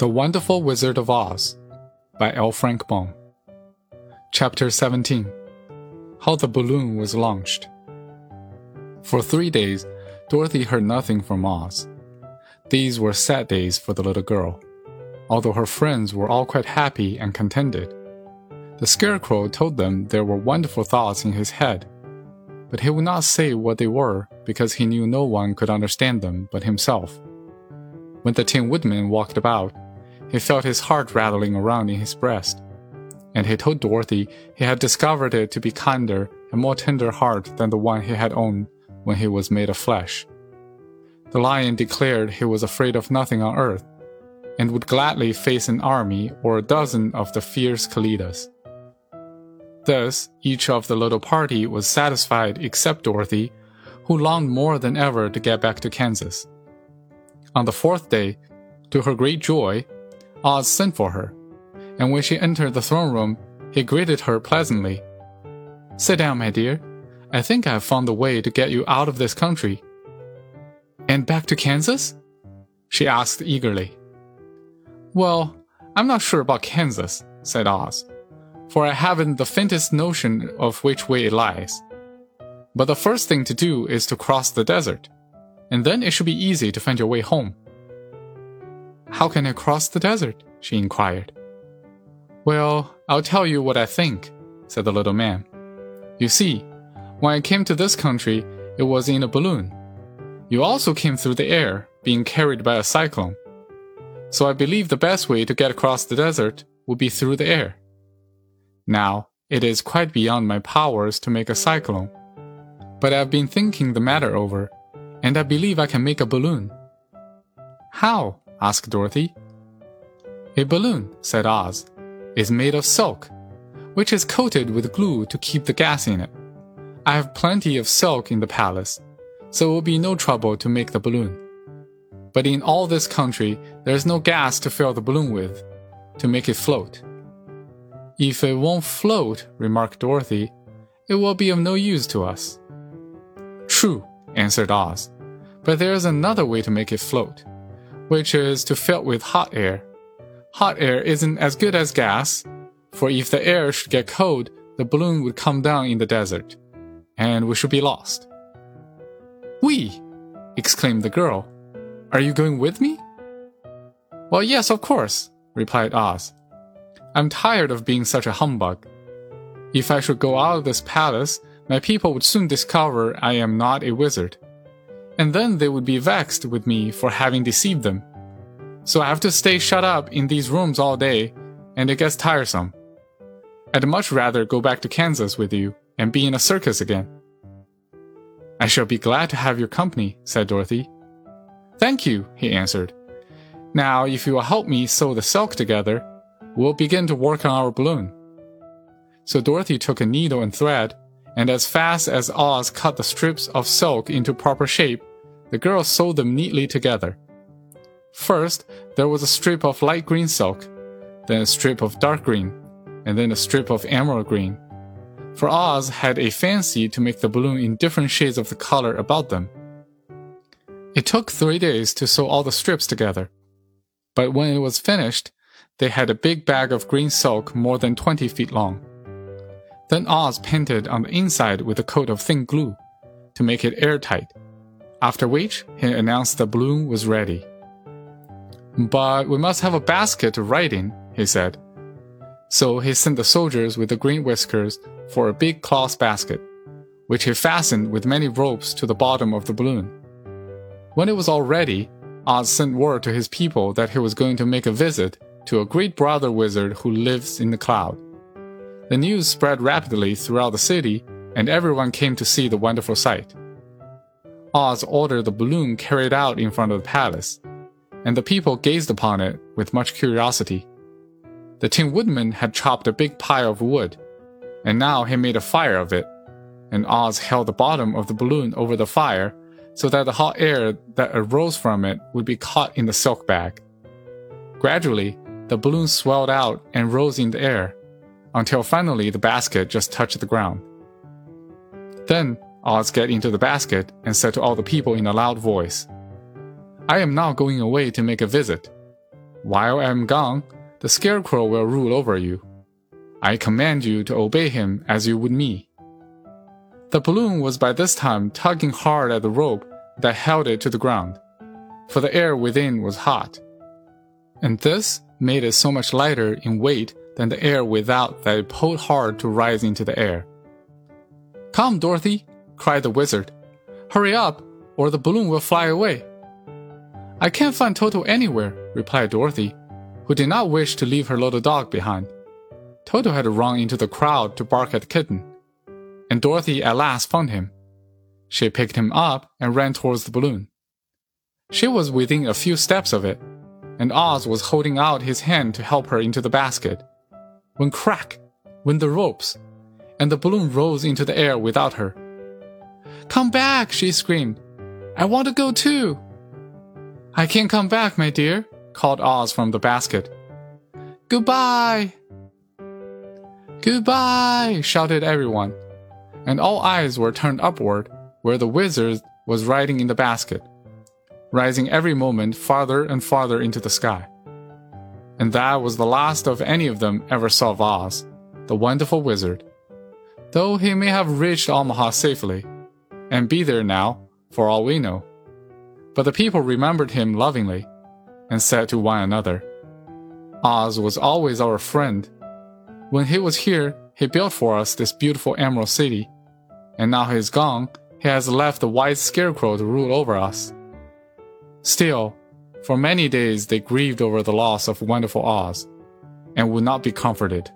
The Wonderful Wizard of Oz by L. Frank Baum. Chapter 17 How the Balloon Was Launched. For three days, Dorothy heard nothing from Oz. These were sad days for the little girl, although her friends were all quite happy and contented. The Scarecrow told them there were wonderful thoughts in his head, but he would not say what they were because he knew no one could understand them but himself. When the Tin Woodman walked about, he felt his heart rattling around in his breast, and he told Dorothy he had discovered it to be kinder and more tender heart than the one he had owned when he was made of flesh. The lion declared he was afraid of nothing on earth, and would gladly face an army or a dozen of the fierce Kalidahs. Thus, each of the little party was satisfied except Dorothy, who longed more than ever to get back to Kansas. On the fourth day, to her great joy, Oz sent for her, and when she entered the throne room, he greeted her pleasantly. Sit down, my dear. I think I have found a way to get you out of this country. And back to Kansas? She asked eagerly. Well, I'm not sure about Kansas, said Oz, for I haven't the faintest notion of which way it lies. But the first thing to do is to cross the desert and then it should be easy to find your way home. How can I cross the desert? she inquired. Well, I'll tell you what I think, said the little man. You see, when I came to this country, it was in a balloon. You also came through the air, being carried by a cyclone. So I believe the best way to get across the desert would be through the air. Now, it is quite beyond my powers to make a cyclone, but I've been thinking the matter over and I believe I can make a balloon. How? Asked Dorothy. A balloon, said Oz, is made of silk, which is coated with glue to keep the gas in it. I have plenty of silk in the palace, so it will be no trouble to make the balloon. But in all this country, there is no gas to fill the balloon with, to make it float. If it won't float, remarked Dorothy, it will be of no use to us. True, answered Oz. But there is another way to make it float, which is to fill with hot air. Hot air isn't as good as gas, for if the air should get cold, the balloon would come down in the desert, and we should be lost. We! exclaimed the girl. Are you going with me? Well, yes, of course, replied Oz. I'm tired of being such a humbug. If I should go out of this palace, my people would soon discover I am not a wizard. And then they would be vexed with me for having deceived them. So I have to stay shut up in these rooms all day, and it gets tiresome. I'd much rather go back to Kansas with you and be in a circus again. I shall be glad to have your company, said Dorothy. Thank you, he answered. Now, if you will help me sew the silk together, we'll begin to work on our balloon. So Dorothy took a needle and thread and as fast as Oz cut the strips of silk into proper shape, the girl sewed them neatly together. First, there was a strip of light green silk, then a strip of dark green, and then a strip of emerald green. For Oz had a fancy to make the balloon in different shades of the color about them. It took three days to sew all the strips together, but when it was finished, they had a big bag of green silk more than 20 feet long. Then Oz painted on the inside with a coat of thin glue to make it airtight, after which he announced the balloon was ready. But we must have a basket to ride in, he said. So he sent the soldiers with the green whiskers for a big cloth basket, which he fastened with many ropes to the bottom of the balloon. When it was all ready, Oz sent word to his people that he was going to make a visit to a great brother wizard who lives in the cloud. The news spread rapidly throughout the city, and everyone came to see the wonderful sight. Oz ordered the balloon carried out in front of the palace, and the people gazed upon it with much curiosity. The Tin Woodman had chopped a big pile of wood, and now he made a fire of it, and Oz held the bottom of the balloon over the fire so that the hot air that arose from it would be caught in the silk bag. Gradually, the balloon swelled out and rose in the air, until finally the basket just touched the ground. Then Oz got into the basket and said to all the people in a loud voice, I am now going away to make a visit. While I am gone, the Scarecrow will rule over you. I command you to obey him as you would me. The balloon was by this time tugging hard at the rope that held it to the ground, for the air within was hot. And this made it so much lighter in weight than the air without that it pulled hard to rise into the air. Come, Dorothy, cried the wizard. Hurry up, or the balloon will fly away. I can't find Toto anywhere, replied Dorothy, who did not wish to leave her little dog behind. Toto had run into the crowd to bark at the kitten, and Dorothy at last found him. She picked him up and ran towards the balloon. She was within a few steps of it, and Oz was holding out his hand to help her into the basket. When crack went the ropes, and the balloon rose into the air without her. Come back, she screamed. I want to go too. I can't come back, my dear, called Oz from the basket. Goodbye! Goodbye! shouted everyone, and all eyes were turned upward where the wizard was riding in the basket, rising every moment farther and farther into the sky. And that was the last of any of them ever saw of Oz, the wonderful wizard, though he may have reached Omaha safely, and be there now, for all we know. But the people remembered him lovingly, and said to one another, Oz was always our friend when he was here, he built for us this beautiful Emerald City. And now he's gone, he has left the white scarecrow to rule over us. Still, for many days they grieved over the loss of wonderful Oz, and would not be comforted.